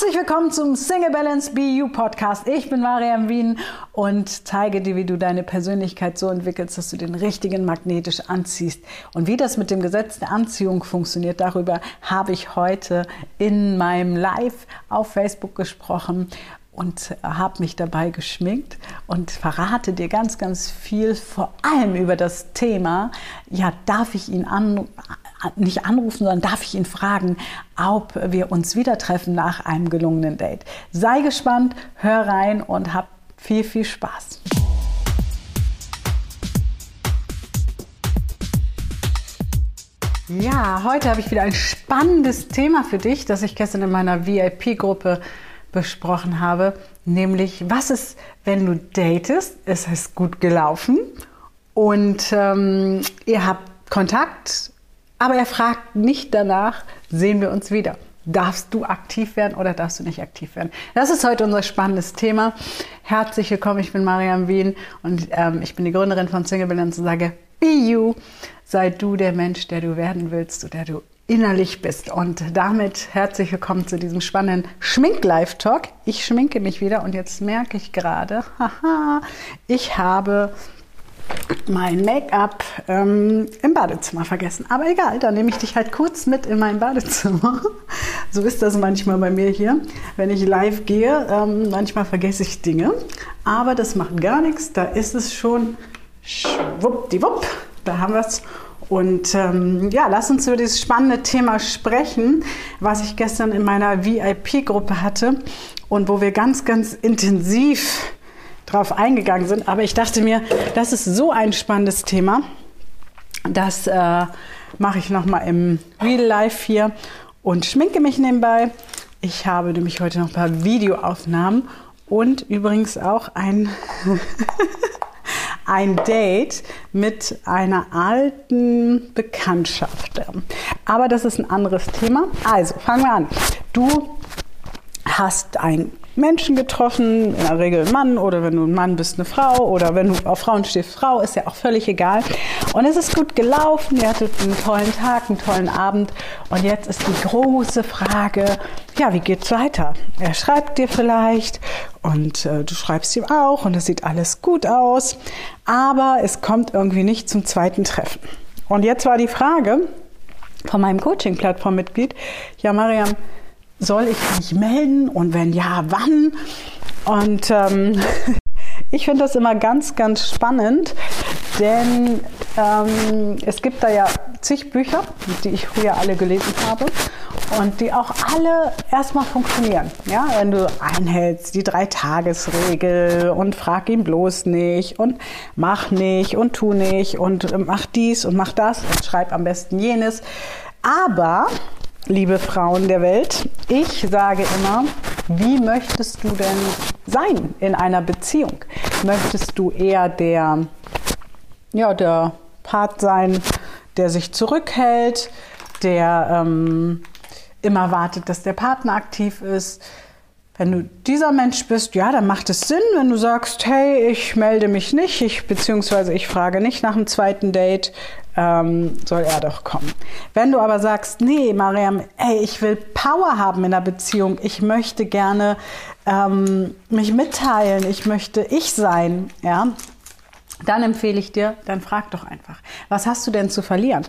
Herzlich willkommen zum Single Balance BU Podcast. Ich bin Mariam Wien und zeige dir, wie du deine Persönlichkeit so entwickelst, dass du den richtigen magnetisch anziehst. Und wie das mit dem Gesetz der Anziehung funktioniert, darüber habe ich heute in meinem Live auf Facebook gesprochen und habe mich dabei geschminkt und verrate dir ganz, ganz viel, vor allem über das Thema, ja, darf ich ihn an, nicht anrufen, sondern darf ich ihn fragen, ob wir uns wieder treffen nach einem gelungenen Date. Sei gespannt, hör rein und hab viel, viel Spaß. Ja, heute habe ich wieder ein spannendes Thema für dich, das ich gestern in meiner VIP-Gruppe besprochen habe, nämlich was ist, wenn du datest, es ist gut gelaufen und ähm, ihr habt Kontakt aber er fragt nicht danach, sehen wir uns wieder. Darfst du aktiv werden oder darfst du nicht aktiv werden? Das ist heute unser spannendes Thema. Herzlich willkommen, ich bin Mariam Wien und ähm, ich bin die Gründerin von Single Balance und sage, be you, sei du der Mensch, der du werden willst oder der du innerlich bist. Und damit herzlich willkommen zu diesem spannenden Schmink-Live-Talk. Ich schminke mich wieder und jetzt merke ich gerade, haha, ich habe mein Make-up ähm, im Badezimmer vergessen. Aber egal, dann nehme ich dich halt kurz mit in mein Badezimmer. so ist das manchmal bei mir hier. Wenn ich live gehe, ähm, manchmal vergesse ich Dinge. Aber das macht gar nichts. Da ist es schon schwuppdiwupp. Da haben wir es. Und ähm, ja, lass uns über dieses spannende Thema sprechen, was ich gestern in meiner VIP-Gruppe hatte und wo wir ganz, ganz intensiv drauf eingegangen sind. Aber ich dachte mir, das ist so ein spannendes Thema. Das äh, mache ich nochmal im Real Life hier und schminke mich nebenbei. Ich habe nämlich heute noch ein paar Videoaufnahmen und übrigens auch ein, ein Date mit einer alten Bekanntschaft. Aber das ist ein anderes Thema. Also fangen wir an. Du hast ein Menschen getroffen, in der Regel ein Mann oder wenn du ein Mann bist, eine Frau oder wenn du auf Frauen stehst, Frau, ist ja auch völlig egal. Und es ist gut gelaufen, ihr hattet einen tollen Tag, einen tollen Abend und jetzt ist die große Frage, ja, wie geht's weiter? Er schreibt dir vielleicht und äh, du schreibst ihm auch und es sieht alles gut aus, aber es kommt irgendwie nicht zum zweiten Treffen. Und jetzt war die Frage von meinem Coaching-Plattform-Mitglied, ja, Mariam, soll ich mich melden und wenn ja, wann? Und ähm, ich finde das immer ganz, ganz spannend, denn ähm, es gibt da ja zig Bücher, die ich früher alle gelesen habe und die auch alle erstmal funktionieren. Ja, wenn du einhältst, die Drei-Tages-Regel und frag ihn bloß nicht und mach nicht und tu nicht und mach dies und mach das und schreib am besten jenes. Aber liebe Frauen der Welt, ich sage immer, wie möchtest du denn sein in einer Beziehung? Möchtest du eher der, ja, der Part sein, der sich zurückhält, der ähm, immer wartet, dass der Partner aktiv ist? Wenn du dieser Mensch bist, ja, dann macht es Sinn, wenn du sagst, hey, ich melde mich nicht, ich beziehungsweise ich frage nicht nach dem zweiten Date, ähm, soll er doch kommen. Wenn du aber sagst, nee, Mariam, ey, ich will Power haben in der Beziehung, ich möchte gerne ähm, mich mitteilen, ich möchte ich sein, ja, dann empfehle ich dir, dann frag doch einfach, was hast du denn zu verlieren?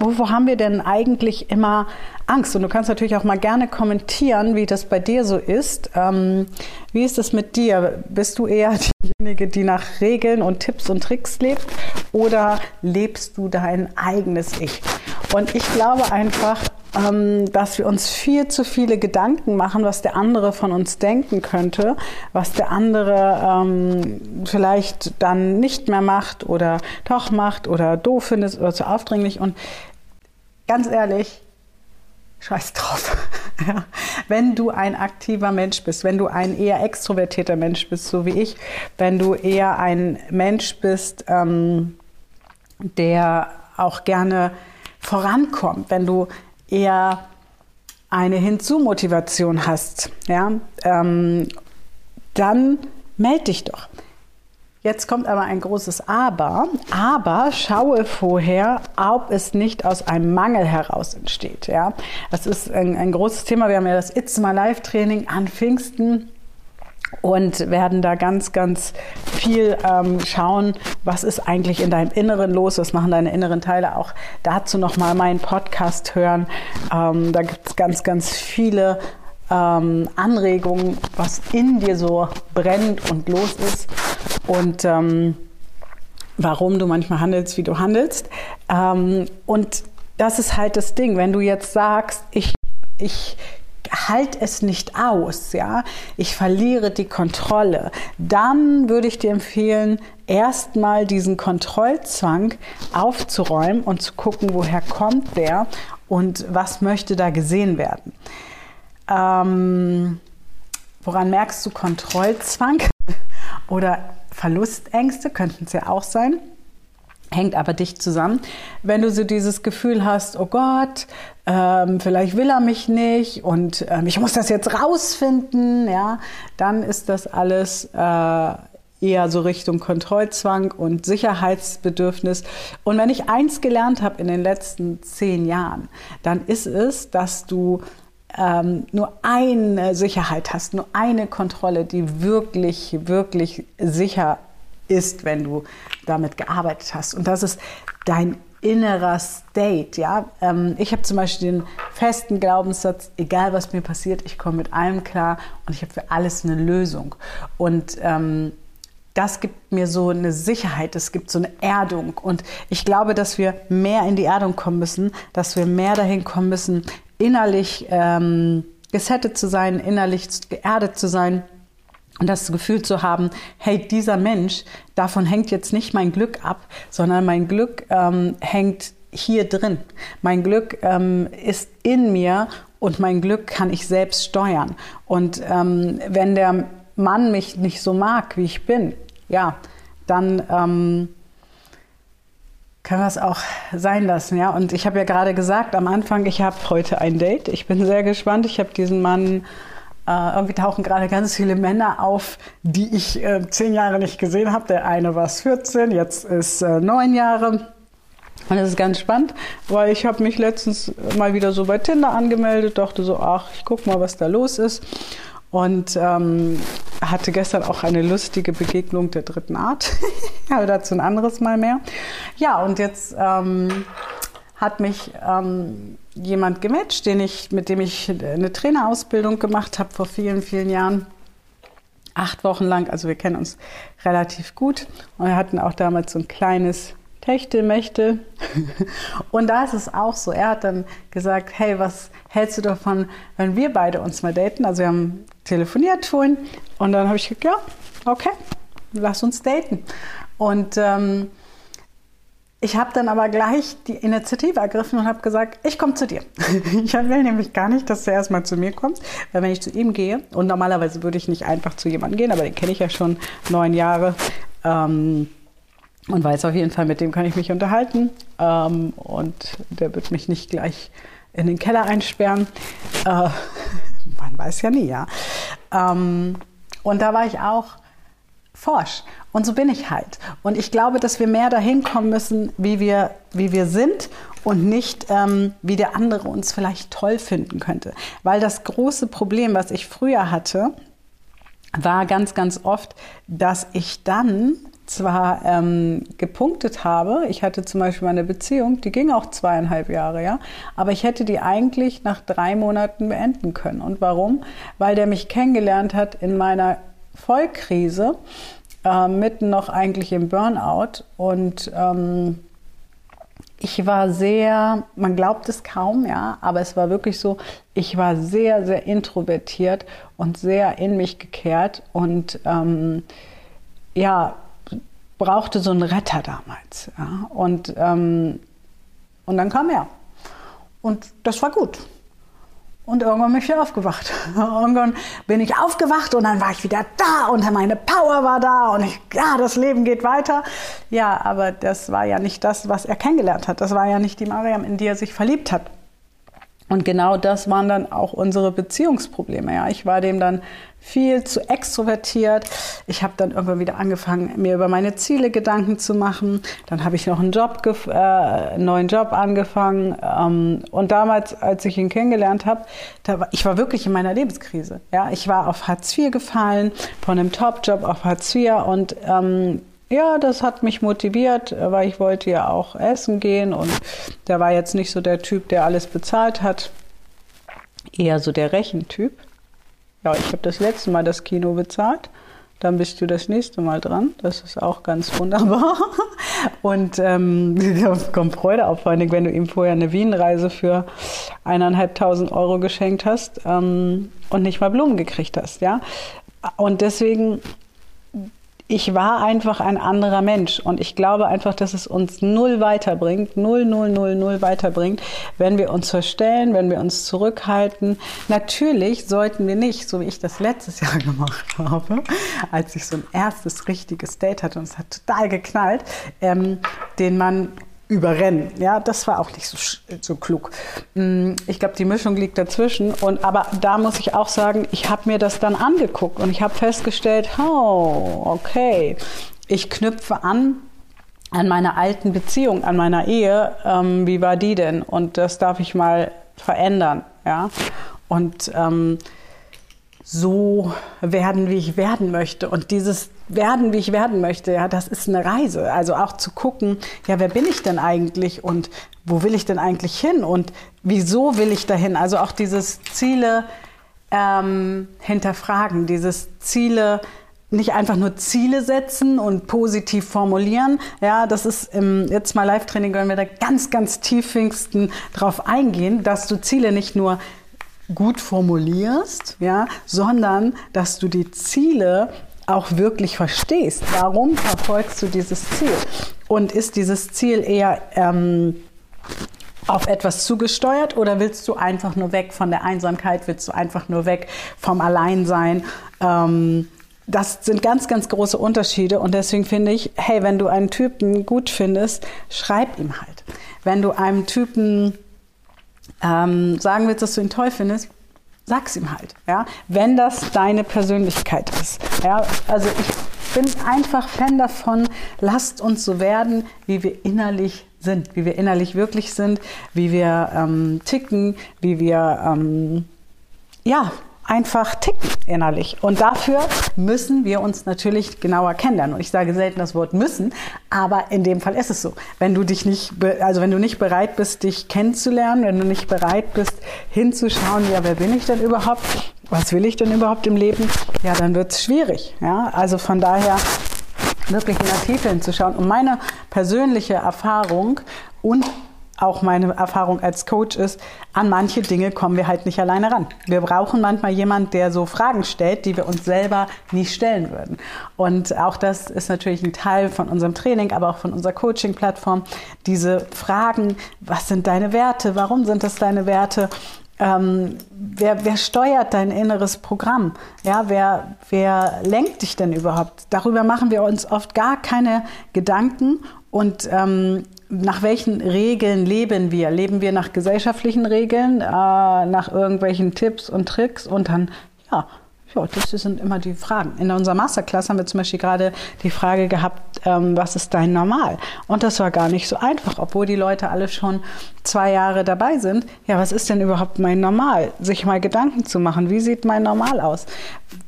Wovor haben wir denn eigentlich immer Angst? Und du kannst natürlich auch mal gerne kommentieren, wie das bei dir so ist. Ähm, wie ist es mit dir? Bist du eher diejenige, die nach Regeln und Tipps und Tricks lebt oder lebst du dein eigenes Ich? Und ich glaube einfach, dass wir uns viel zu viele Gedanken machen, was der andere von uns denken könnte, was der andere ähm, vielleicht dann nicht mehr macht oder doch macht oder doof findet oder zu aufdringlich. Und ganz ehrlich, scheiß drauf. ja. Wenn du ein aktiver Mensch bist, wenn du ein eher extrovertierter Mensch bist, so wie ich, wenn du eher ein Mensch bist, ähm, der auch gerne vorankommt, wenn du eher eine Hinzu-Motivation hast, ja, ähm, dann melde dich doch. Jetzt kommt aber ein großes Aber. Aber schaue vorher, ob es nicht aus einem Mangel heraus entsteht. Ja, das ist ein, ein großes Thema. Wir haben ja das It's My Life Training an Pfingsten und werden da ganz, ganz viel ähm, schauen, was ist eigentlich in deinem Inneren los, was machen deine inneren Teile. Auch dazu nochmal meinen Podcast hören. Ähm, da gibt es ganz, ganz viele ähm, Anregungen, was in dir so brennt und los ist und ähm, warum du manchmal handelst, wie du handelst. Ähm, und das ist halt das Ding, wenn du jetzt sagst, ich, ich halte es nicht aus, ja, ich verliere die Kontrolle, dann würde ich dir empfehlen, erstmal diesen Kontrollzwang aufzuräumen und zu gucken, woher kommt der und was möchte da gesehen werden. Ähm, woran merkst du Kontrollzwang oder Verlustängste könnten es ja auch sein? Hängt aber dicht zusammen. Wenn du so dieses Gefühl hast, oh Gott, ähm, vielleicht will er mich nicht und ähm, ich muss das jetzt rausfinden, ja, dann ist das alles äh, eher so Richtung Kontrollzwang und Sicherheitsbedürfnis. Und wenn ich eins gelernt habe in den letzten zehn Jahren, dann ist es, dass du ähm, nur eine Sicherheit hast, nur eine Kontrolle, die wirklich, wirklich sicher ist, wenn du damit gearbeitet hast. Und das ist dein innerer State. Ja? Ähm, ich habe zum Beispiel den festen Glaubenssatz, egal was mir passiert, ich komme mit allem klar und ich habe für alles eine Lösung. Und ähm, das gibt mir so eine Sicherheit, es gibt so eine Erdung. Und ich glaube, dass wir mehr in die Erdung kommen müssen, dass wir mehr dahin kommen müssen, innerlich ähm, gesettet zu sein, innerlich geerdet zu sein und das Gefühl zu haben, hey, dieser Mensch, davon hängt jetzt nicht mein Glück ab, sondern mein Glück ähm, hängt hier drin. Mein Glück ähm, ist in mir und mein Glück kann ich selbst steuern. Und ähm, wenn der Mann mich nicht so mag, wie ich bin, ja, dann ähm, können wir es auch sein lassen, ja. Und ich habe ja gerade gesagt am Anfang, ich habe heute ein Date. Ich bin sehr gespannt. Ich habe diesen Mann äh, irgendwie tauchen gerade ganz viele Männer auf, die ich äh, zehn Jahre nicht gesehen habe. Der eine war 14, jetzt ist äh, neun Jahre. Und das ist ganz spannend, weil ich habe mich letztens mal wieder so bei Tinder angemeldet, dachte so, ach, ich guck mal, was da los ist. Und ähm, hatte gestern auch eine lustige Begegnung der dritten Art. Aber dazu ein anderes Mal mehr. Ja, und jetzt ähm, hat mich ähm, jemand gematcht, den ich, mit dem ich eine Trainerausbildung gemacht habe vor vielen, vielen Jahren. Acht Wochen lang, also wir kennen uns relativ gut. Und wir hatten auch damals so ein kleines Techtelmechtel. Und da ist es auch so. Er hat dann gesagt, hey, was hältst du davon, wenn wir beide uns mal daten? Also wir haben telefoniert vorhin und dann habe ich gesagt, ja, okay, lass uns daten. Und ähm, ich habe dann aber gleich die Initiative ergriffen und habe gesagt, ich komme zu dir. ich will nämlich gar nicht, dass du erstmal zu mir kommst, weil wenn ich zu ihm gehe, und normalerweise würde ich nicht einfach zu jemandem gehen, aber den kenne ich ja schon neun Jahre ähm, und weiß auf jeden Fall, mit dem kann ich mich unterhalten ähm, und der wird mich nicht gleich in den Keller einsperren. Äh, man weiß ja nie, ja. Ähm, und da war ich auch forsch. Und so bin ich halt. Und ich glaube, dass wir mehr dahin kommen müssen, wie wir, wie wir sind und nicht, ähm, wie der andere uns vielleicht toll finden könnte. Weil das große Problem, was ich früher hatte, war ganz, ganz oft, dass ich dann zwar ähm, gepunktet habe, ich hatte zum Beispiel eine Beziehung, die ging auch zweieinhalb Jahre, ja, aber ich hätte die eigentlich nach drei Monaten beenden können. Und warum? Weil der mich kennengelernt hat in meiner Vollkrise äh, mitten noch eigentlich im Burnout und ähm, ich war sehr, man glaubt es kaum, ja, aber es war wirklich so, ich war sehr, sehr introvertiert und sehr in mich gekehrt und ähm, ja, brauchte so einen Retter damals. Ja, und, ähm, und dann kam er. Und das war gut. Und irgendwann bin ich wieder aufgewacht. irgendwann bin ich aufgewacht und dann war ich wieder da und meine Power war da und ich, ja, das Leben geht weiter. Ja, aber das war ja nicht das, was er kennengelernt hat. Das war ja nicht die Mariam, in die er sich verliebt hat. Und genau das waren dann auch unsere Beziehungsprobleme. Ja, ich war dem dann viel zu extrovertiert. Ich habe dann irgendwann wieder angefangen, mir über meine Ziele Gedanken zu machen. Dann habe ich noch einen Job, äh, einen neuen Job angefangen. Ähm, und damals, als ich ihn kennengelernt habe, war, ich war wirklich in meiner Lebenskrise. Ja, ich war auf Hartz IV gefallen, von einem Top-Job auf Hartz IV und ähm, ja, das hat mich motiviert, weil ich wollte ja auch essen gehen und der war jetzt nicht so der Typ, der alles bezahlt hat, eher so der Rechentyp. Ja, ich habe das letzte Mal das Kino bezahlt. Dann bist du das nächste Mal dran. Das ist auch ganz wunderbar. Und ähm, kommt Freude auf, vor allem, wenn du ihm vorher eine Wienreise für eineinhalbtausend Euro geschenkt hast ähm, und nicht mal Blumen gekriegt hast. Ja? Und deswegen ich war einfach ein anderer Mensch. Und ich glaube einfach, dass es uns null weiterbringt, null, null, null, null weiterbringt, wenn wir uns verstellen, wenn wir uns zurückhalten. Natürlich sollten wir nicht, so wie ich das letztes Jahr gemacht habe, als ich so ein erstes richtiges Date hatte und es hat total geknallt, ähm, den man überrennen. Ja, das war auch nicht so, so klug. Mm, ich glaube, die Mischung liegt dazwischen. Und aber da muss ich auch sagen, ich habe mir das dann angeguckt und ich habe festgestellt, oh, okay, ich knüpfe an an meiner alten Beziehung, an meiner Ehe. Ähm, wie war die denn? Und das darf ich mal verändern. Ja, und ähm, so werden, wie ich werden möchte. Und dieses werden, wie ich werden möchte, ja, das ist eine Reise. Also auch zu gucken, ja, wer bin ich denn eigentlich und wo will ich denn eigentlich hin und wieso will ich dahin? Also auch dieses Ziele ähm, hinterfragen, dieses Ziele nicht einfach nur Ziele setzen und positiv formulieren. Ja, das ist im jetzt mal Live-Training, wenn wir da ganz, ganz tiefingsten drauf eingehen, dass du Ziele nicht nur gut formulierst, ja, sondern dass du die Ziele auch wirklich verstehst. Warum verfolgst du dieses Ziel? Und ist dieses Ziel eher ähm, auf etwas zugesteuert oder willst du einfach nur weg von der Einsamkeit? Willst du einfach nur weg vom Alleinsein? Ähm, das sind ganz, ganz große Unterschiede und deswegen finde ich, hey, wenn du einen Typen gut findest, schreib ihm halt. Wenn du einem Typen ähm, sagen willst, dass du ihn toll findest, sag's ihm halt, ja, wenn das deine Persönlichkeit ist. Ja, also ich bin einfach Fan davon, lasst uns so werden, wie wir innerlich sind, wie wir innerlich wirklich sind, wie wir ähm, ticken, wie wir ähm, ja einfach ticken innerlich. Und dafür müssen wir uns natürlich genauer kennenlernen. Und ich sage selten das Wort müssen, aber in dem Fall ist es so. Wenn du dich nicht, also wenn du nicht bereit bist, dich kennenzulernen, wenn du nicht bereit bist, hinzuschauen, ja, wer bin ich denn überhaupt? Was will ich denn überhaupt im Leben? Ja, dann wird es schwierig. Ja, also von daher wirklich in der Tiefe hinzuschauen. Und meine persönliche Erfahrung und auch meine Erfahrung als Coach ist, an manche Dinge kommen wir halt nicht alleine ran. Wir brauchen manchmal jemand, der so Fragen stellt, die wir uns selber nie stellen würden. Und auch das ist natürlich ein Teil von unserem Training, aber auch von unserer Coaching-Plattform. Diese Fragen, was sind deine Werte? Warum sind das deine Werte? Ähm, wer, wer steuert dein inneres Programm? Ja, wer, wer lenkt dich denn überhaupt? Darüber machen wir uns oft gar keine Gedanken und ähm, nach welchen Regeln leben wir? Leben wir nach gesellschaftlichen Regeln, äh, nach irgendwelchen Tipps und Tricks und dann, ja, ja, das sind immer die Fragen. In unserer Masterclass haben wir zum Beispiel gerade die Frage gehabt, ähm, was ist dein Normal? Und das war gar nicht so einfach, obwohl die Leute alle schon zwei Jahre dabei sind. Ja, was ist denn überhaupt mein Normal? Sich mal Gedanken zu machen, wie sieht mein Normal aus?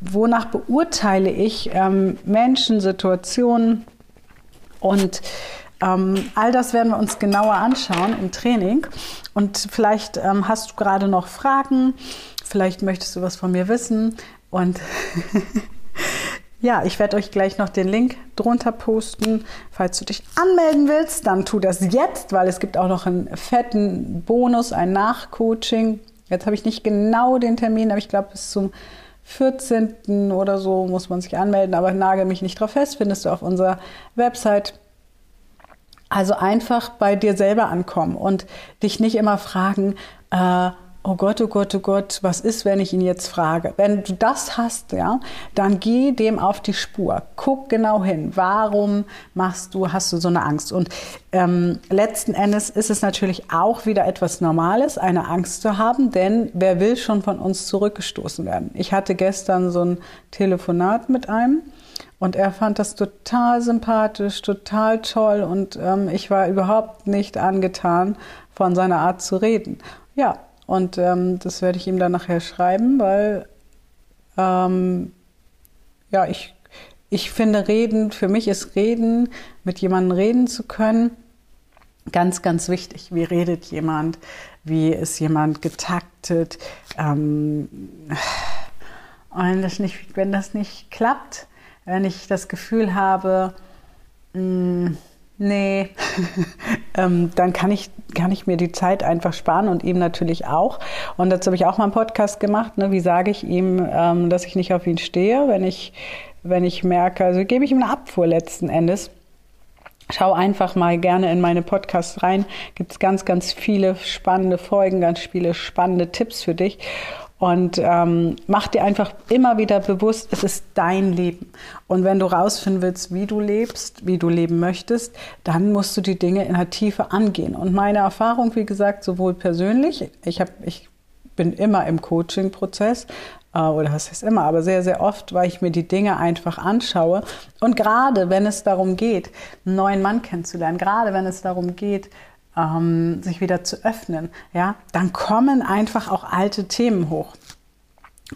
Wonach beurteile ich ähm, Menschen, Situationen und ähm, all das werden wir uns genauer anschauen im Training. Und vielleicht ähm, hast du gerade noch Fragen, vielleicht möchtest du was von mir wissen. Und ja, ich werde euch gleich noch den Link drunter posten. Falls du dich anmelden willst, dann tu das jetzt, weil es gibt auch noch einen fetten Bonus, ein Nachcoaching. Jetzt habe ich nicht genau den Termin, aber ich glaube bis zum 14. oder so muss man sich anmelden, aber nagel mich nicht drauf fest, findest du auf unserer Website. Also einfach bei dir selber ankommen und dich nicht immer fragen, äh, oh Gott, oh Gott, oh Gott, was ist, wenn ich ihn jetzt frage? Wenn du das hast, ja, dann geh dem auf die Spur. Guck genau hin. Warum machst du, hast du so eine Angst? Und ähm, letzten Endes ist es natürlich auch wieder etwas Normales, eine Angst zu haben, denn wer will schon von uns zurückgestoßen werden? Ich hatte gestern so ein Telefonat mit einem. Und er fand das total sympathisch, total toll und ähm, ich war überhaupt nicht angetan von seiner Art zu reden. Ja, und ähm, das werde ich ihm dann nachher schreiben, weil ähm, ja, ich, ich finde Reden, für mich ist Reden, mit jemandem reden zu können, ganz, ganz wichtig. Wie redet jemand? Wie ist jemand getaktet? Ähm, und das nicht, wenn das nicht klappt, wenn ich das Gefühl habe, mh, mm, Nee, ähm, dann kann ich, kann ich mir die Zeit einfach sparen und ihm natürlich auch. Und dazu habe ich auch mal einen Podcast gemacht. Ne? Wie sage ich ihm, ähm, dass ich nicht auf ihn stehe, wenn ich, wenn ich merke, also gebe ich ihm eine Abfuhr letzten Endes. Schau einfach mal gerne in meine Podcasts rein. Gibt es ganz, ganz viele spannende Folgen, ganz viele spannende Tipps für dich. Und ähm, mach dir einfach immer wieder bewusst, es ist dein Leben. Und wenn du rausfinden willst, wie du lebst, wie du leben möchtest, dann musst du die Dinge in der Tiefe angehen. Und meine Erfahrung, wie gesagt, sowohl persönlich, ich, hab, ich bin immer im Coaching-Prozess, äh, oder was heißt immer, aber sehr, sehr oft, weil ich mir die Dinge einfach anschaue. Und gerade wenn es darum geht, einen neuen Mann kennenzulernen, gerade wenn es darum geht, ähm, sich wieder zu öffnen, ja, dann kommen einfach auch alte Themen hoch.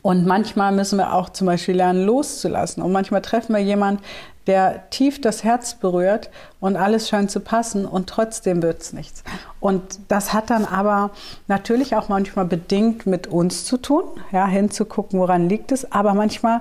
Und manchmal müssen wir auch zum Beispiel lernen, loszulassen. Und manchmal treffen wir jemanden, der tief das Herz berührt und alles scheint zu passen und trotzdem wird es nichts. Und das hat dann aber natürlich auch manchmal bedingt mit uns zu tun, ja, hinzugucken, woran liegt es. Aber manchmal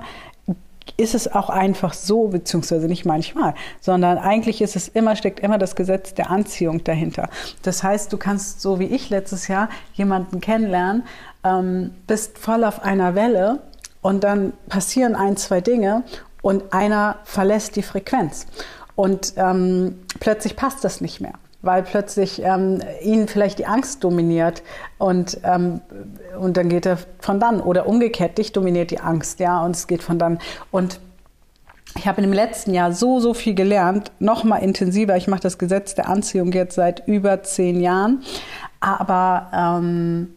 ist es auch einfach so, beziehungsweise nicht manchmal, sondern eigentlich ist es immer, steckt immer das Gesetz der Anziehung dahinter. Das heißt, du kannst so wie ich letztes Jahr jemanden kennenlernen, ähm, bist voll auf einer Welle und dann passieren ein, zwei Dinge und einer verlässt die Frequenz. Und ähm, plötzlich passt das nicht mehr weil plötzlich ähm, ihn vielleicht die Angst dominiert und, ähm, und dann geht er von dann. Oder umgekehrt, dich dominiert die Angst, ja, und es geht von dann. Und ich habe dem letzten Jahr so, so viel gelernt, noch mal intensiver. Ich mache das Gesetz der Anziehung jetzt seit über zehn Jahren. Aber ähm,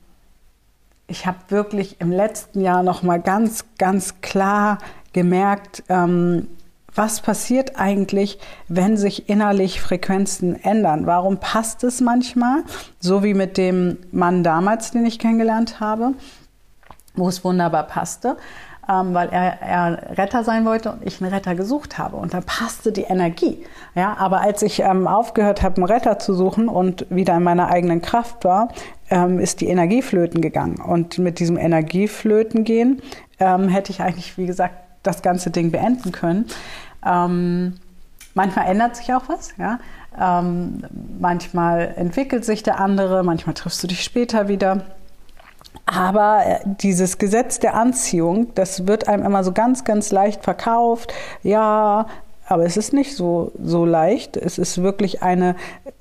ich habe wirklich im letzten Jahr noch mal ganz, ganz klar gemerkt, ähm, was passiert eigentlich, wenn sich innerlich Frequenzen ändern? Warum passt es manchmal, so wie mit dem Mann damals, den ich kennengelernt habe, wo es wunderbar passte? Ähm, weil er, er Retter sein wollte und ich einen Retter gesucht habe. Und da passte die Energie. Ja, aber als ich ähm, aufgehört habe, einen Retter zu suchen und wieder in meiner eigenen Kraft war, ähm, ist die Energie flöten gegangen. Und mit diesem Energieflöten gehen ähm, hätte ich eigentlich, wie gesagt, das ganze Ding beenden können. Ähm, manchmal ändert sich auch was, ja. Ähm, manchmal entwickelt sich der andere, manchmal triffst du dich später wieder. Aber äh, dieses Gesetz der Anziehung, das wird einem immer so ganz, ganz leicht verkauft. Ja, aber es ist nicht so, so leicht. Es ist wirklich eine,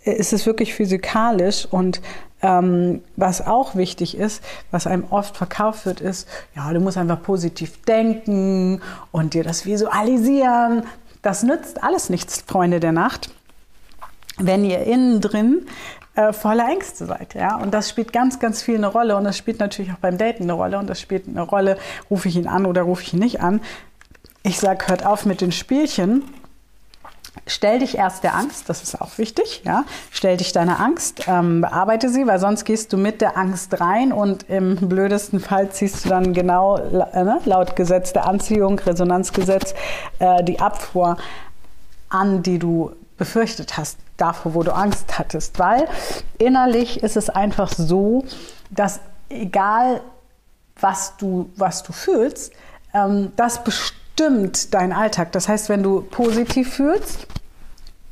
es ist wirklich physikalisch und ähm, was auch wichtig ist, was einem oft verkauft wird, ist, ja, du musst einfach positiv denken und dir das visualisieren. Das nützt alles nichts, Freunde der Nacht, wenn ihr innen drin äh, voller Ängste seid. Ja? Und das spielt ganz, ganz viel eine Rolle. Und das spielt natürlich auch beim Daten eine Rolle. Und das spielt eine Rolle, rufe ich ihn an oder rufe ich ihn nicht an. Ich sage, hört auf mit den Spielchen Stell dich erst der Angst, das ist auch wichtig, ja. Stell dich deiner Angst, ähm, bearbeite sie, weil sonst gehst du mit der Angst rein und im blödesten Fall ziehst du dann genau äh, ne, laut Gesetz der Anziehung, Resonanzgesetz, äh, die Abfuhr an, die du befürchtet hast, davor, wo du Angst hattest. Weil innerlich ist es einfach so, dass egal was du, was du fühlst, ähm, das bestimmt bestimmt deinen Alltag. Das heißt, wenn du positiv fühlst,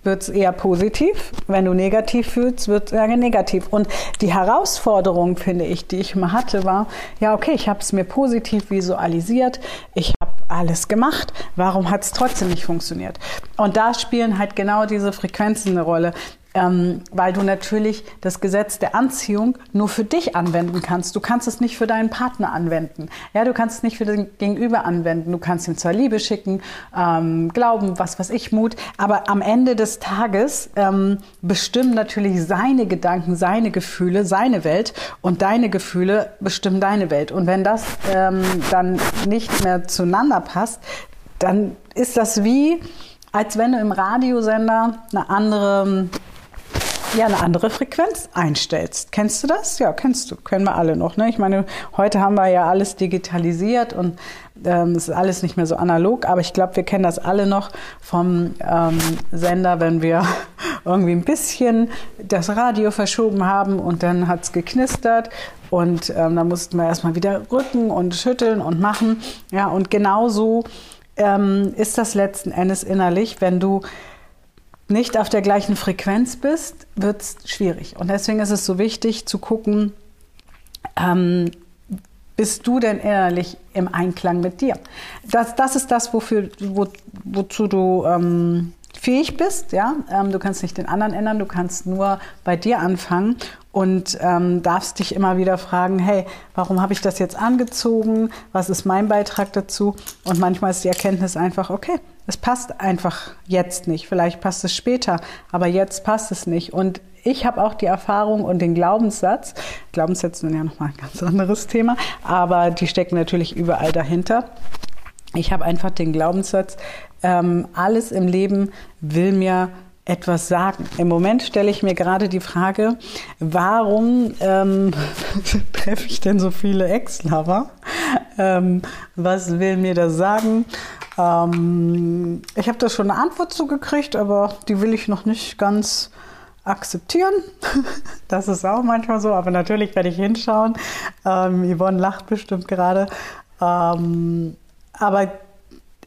wird es eher positiv. Wenn du negativ fühlst, wird es eher negativ. Und die Herausforderung, finde ich, die ich mal hatte, war, ja, okay, ich habe es mir positiv visualisiert, ich habe alles gemacht, warum hat es trotzdem nicht funktioniert? Und da spielen halt genau diese Frequenzen eine Rolle. Ähm, weil du natürlich das Gesetz der Anziehung nur für dich anwenden kannst. Du kannst es nicht für deinen Partner anwenden. Ja, du kannst es nicht für den Gegenüber anwenden. Du kannst ihm zwar Liebe schicken, ähm, Glauben, was weiß ich, Mut, aber am Ende des Tages ähm, bestimmen natürlich seine Gedanken, seine Gefühle, seine Welt und deine Gefühle bestimmen deine Welt. Und wenn das ähm, dann nicht mehr zueinander passt, dann ist das wie, als wenn du im Radiosender eine andere ja, eine andere Frequenz einstellst. Kennst du das? Ja, kennst du. Kennen wir alle noch. Ne? Ich meine, heute haben wir ja alles digitalisiert und ähm, es ist alles nicht mehr so analog, aber ich glaube, wir kennen das alle noch vom ähm, Sender, wenn wir irgendwie ein bisschen das Radio verschoben haben und dann hat es geknistert und ähm, da mussten wir erstmal wieder rücken und schütteln und machen. Ja, und genauso ähm, ist das letzten Endes innerlich, wenn du nicht auf der gleichen Frequenz bist, wird es schwierig. Und deswegen ist es so wichtig zu gucken, ähm, bist du denn innerlich im Einklang mit dir? Das, das ist das, wofür, wo, wozu du ähm, fähig bist. Ja? Ähm, du kannst nicht den anderen ändern, du kannst nur bei dir anfangen und ähm, darfst dich immer wieder fragen, hey, warum habe ich das jetzt angezogen? Was ist mein Beitrag dazu? Und manchmal ist die Erkenntnis einfach, okay, es passt einfach jetzt nicht. Vielleicht passt es später, aber jetzt passt es nicht. Und ich habe auch die Erfahrung und den Glaubenssatz, Glaubenssätze sind ja nochmal ein ganz anderes Thema, aber die stecken natürlich überall dahinter. Ich habe einfach den Glaubenssatz, ähm, alles im Leben will mir etwas sagen. Im Moment stelle ich mir gerade die Frage, warum ähm, treffe ich denn so viele Ex-Lover? Ähm, was will mir das sagen? Ähm, ich habe da schon eine Antwort zugekriegt, aber die will ich noch nicht ganz akzeptieren. das ist auch manchmal so, aber natürlich werde ich hinschauen. Ähm, Yvonne lacht bestimmt gerade. Ähm, aber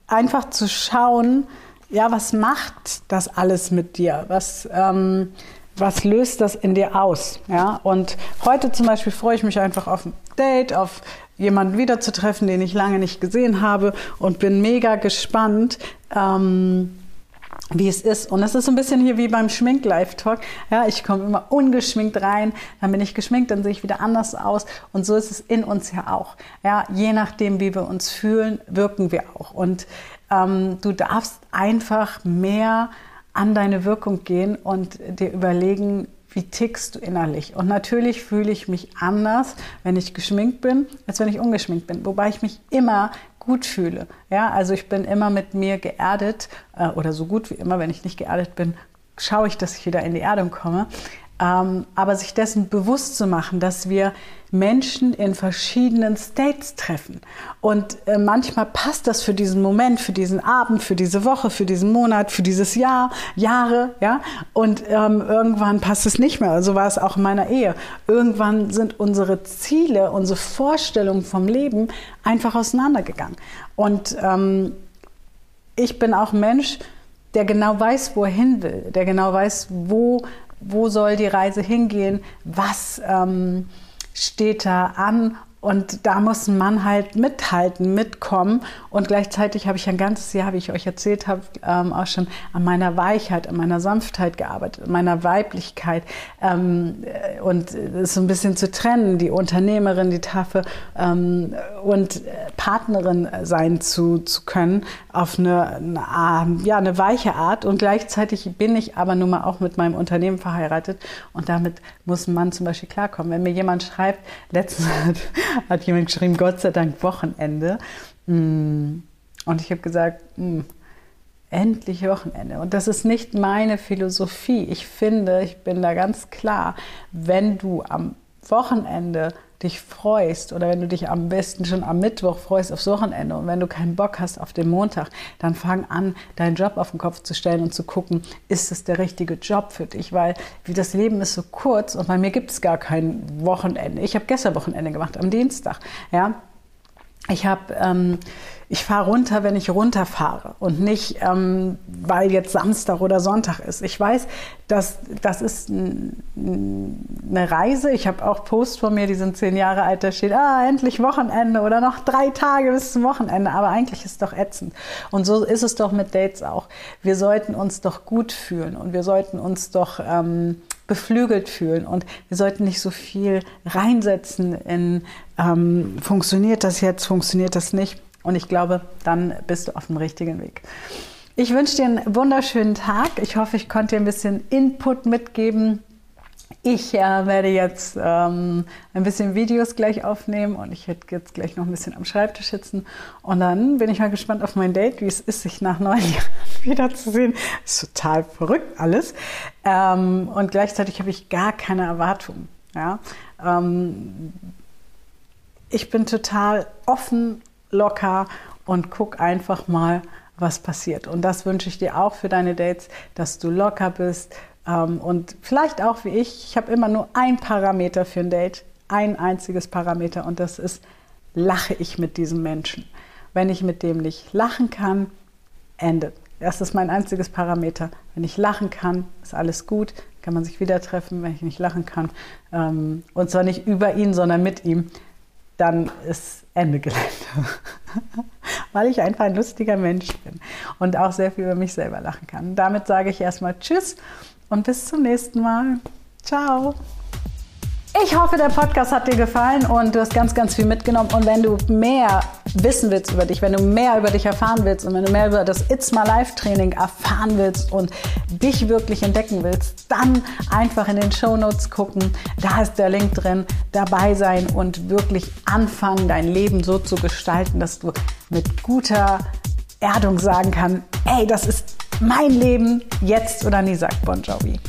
einfach zu schauen, ja, was macht das alles mit dir? Was, ähm, was löst das in dir aus? Ja, und heute zum Beispiel freue ich mich einfach auf ein Date, auf jemanden wiederzutreffen, den ich lange nicht gesehen habe und bin mega gespannt. Ähm, wie es ist. Und es ist so ein bisschen hier wie beim Schmink-Live-Talk. Ja, ich komme immer ungeschminkt rein, dann bin ich geschminkt, dann sehe ich wieder anders aus. Und so ist es in uns ja auch. Ja, je nachdem, wie wir uns fühlen, wirken wir auch. Und ähm, du darfst einfach mehr an deine Wirkung gehen und dir überlegen, wie tickst du innerlich? Und natürlich fühle ich mich anders, wenn ich geschminkt bin, als wenn ich ungeschminkt bin. Wobei ich mich immer gut fühle. Ja, also ich bin immer mit mir geerdet äh, oder so gut wie immer, wenn ich nicht geerdet bin, schaue ich, dass ich wieder in die Erdung komme. Ähm, aber sich dessen bewusst zu machen, dass wir Menschen in verschiedenen States treffen. Und äh, manchmal passt das für diesen Moment, für diesen Abend, für diese Woche, für diesen Monat, für dieses Jahr, Jahre, ja. Und ähm, irgendwann passt es nicht mehr. So war es auch in meiner Ehe. Irgendwann sind unsere Ziele, unsere Vorstellungen vom Leben einfach auseinandergegangen. Und ähm, ich bin auch Mensch, der genau weiß, wo er hin will, der genau weiß, wo wo soll die Reise hingehen, was ähm, steht da an und da muss ein Mann halt mithalten, mitkommen. Und gleichzeitig habe ich ein ganzes Jahr, wie ich euch erzählt habe, ähm, auch schon an meiner Weichheit, an meiner Sanftheit gearbeitet, an meiner Weiblichkeit. Ähm, und es so ein bisschen zu trennen, die Unternehmerin, die Taffe ähm, und Partnerin sein zu, zu können auf eine, eine, ja, eine weiche Art. Und gleichzeitig bin ich aber nun mal auch mit meinem Unternehmen verheiratet. Und damit muss ein Mann zum Beispiel klarkommen. Wenn mir jemand schreibt, letztens hat jemand geschrieben, Gott sei Dank Wochenende. Mm. Und ich habe gesagt, mm, endlich Wochenende. Und das ist nicht meine Philosophie. Ich finde, ich bin da ganz klar, wenn du am Wochenende dich freust oder wenn du dich am besten schon am Mittwoch freust aufs Wochenende und wenn du keinen Bock hast auf den Montag, dann fang an, deinen Job auf den Kopf zu stellen und zu gucken, ist es der richtige Job für dich? Weil wie das Leben ist so kurz und bei mir gibt es gar kein Wochenende. Ich habe gestern Wochenende gemacht, am Dienstag. Ja, ich habe ähm, ich fahre runter, wenn ich runterfahre und nicht, ähm, weil jetzt Samstag oder Sonntag ist. Ich weiß, dass das ist eine Reise. Ich habe auch Post von mir, die sind zehn Jahre alt, da steht, ah, endlich Wochenende oder noch drei Tage bis zum Wochenende. Aber eigentlich ist es doch ätzend. Und so ist es doch mit Dates auch. Wir sollten uns doch gut fühlen und wir sollten uns doch ähm, beflügelt fühlen und wir sollten nicht so viel reinsetzen in, ähm, funktioniert das jetzt, funktioniert das nicht und ich glaube, dann bist du auf dem richtigen Weg. Ich wünsche dir einen wunderschönen Tag. Ich hoffe, ich konnte dir ein bisschen Input mitgeben. Ich äh, werde jetzt ähm, ein bisschen Videos gleich aufnehmen und ich werde jetzt gleich noch ein bisschen am Schreibtisch sitzen. Und dann bin ich mal gespannt auf mein Date, wie es ist, sich nach neun Jahren wiederzusehen. Ist total verrückt alles. Ähm, und gleichzeitig habe ich gar keine Erwartungen. Ja? Ähm, ich bin total offen locker und guck einfach mal, was passiert. Und das wünsche ich dir auch für deine Dates, dass du locker bist und vielleicht auch wie ich. Ich habe immer nur ein Parameter für ein Date, ein einziges Parameter und das ist, lache ich mit diesem Menschen. Wenn ich mit dem nicht lachen kann, endet. Das ist mein einziges Parameter. Wenn ich lachen kann, ist alles gut, kann man sich wieder treffen. Wenn ich nicht lachen kann, ähm, und zwar nicht über ihn, sondern mit ihm, dann ist Ende Gelände. Weil ich einfach ein lustiger Mensch bin und auch sehr viel über mich selber lachen kann. Damit sage ich erstmal Tschüss und bis zum nächsten Mal. Ciao. Ich hoffe, der Podcast hat dir gefallen und du hast ganz, ganz viel mitgenommen. Und wenn du mehr wissen willst über dich, wenn du mehr über dich erfahren willst und wenn du mehr über das It's My Life Training erfahren willst und dich wirklich entdecken willst, dann einfach in den Show Notes gucken. Da ist der Link drin. Dabei sein und wirklich anfangen, dein Leben so zu gestalten, dass du mit guter Erdung sagen kannst, ey, das ist mein Leben jetzt oder nie, sagt Bon Jovi.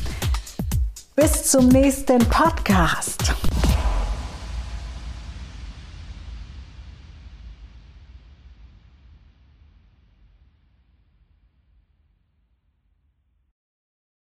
Bis zum nächsten Podcast.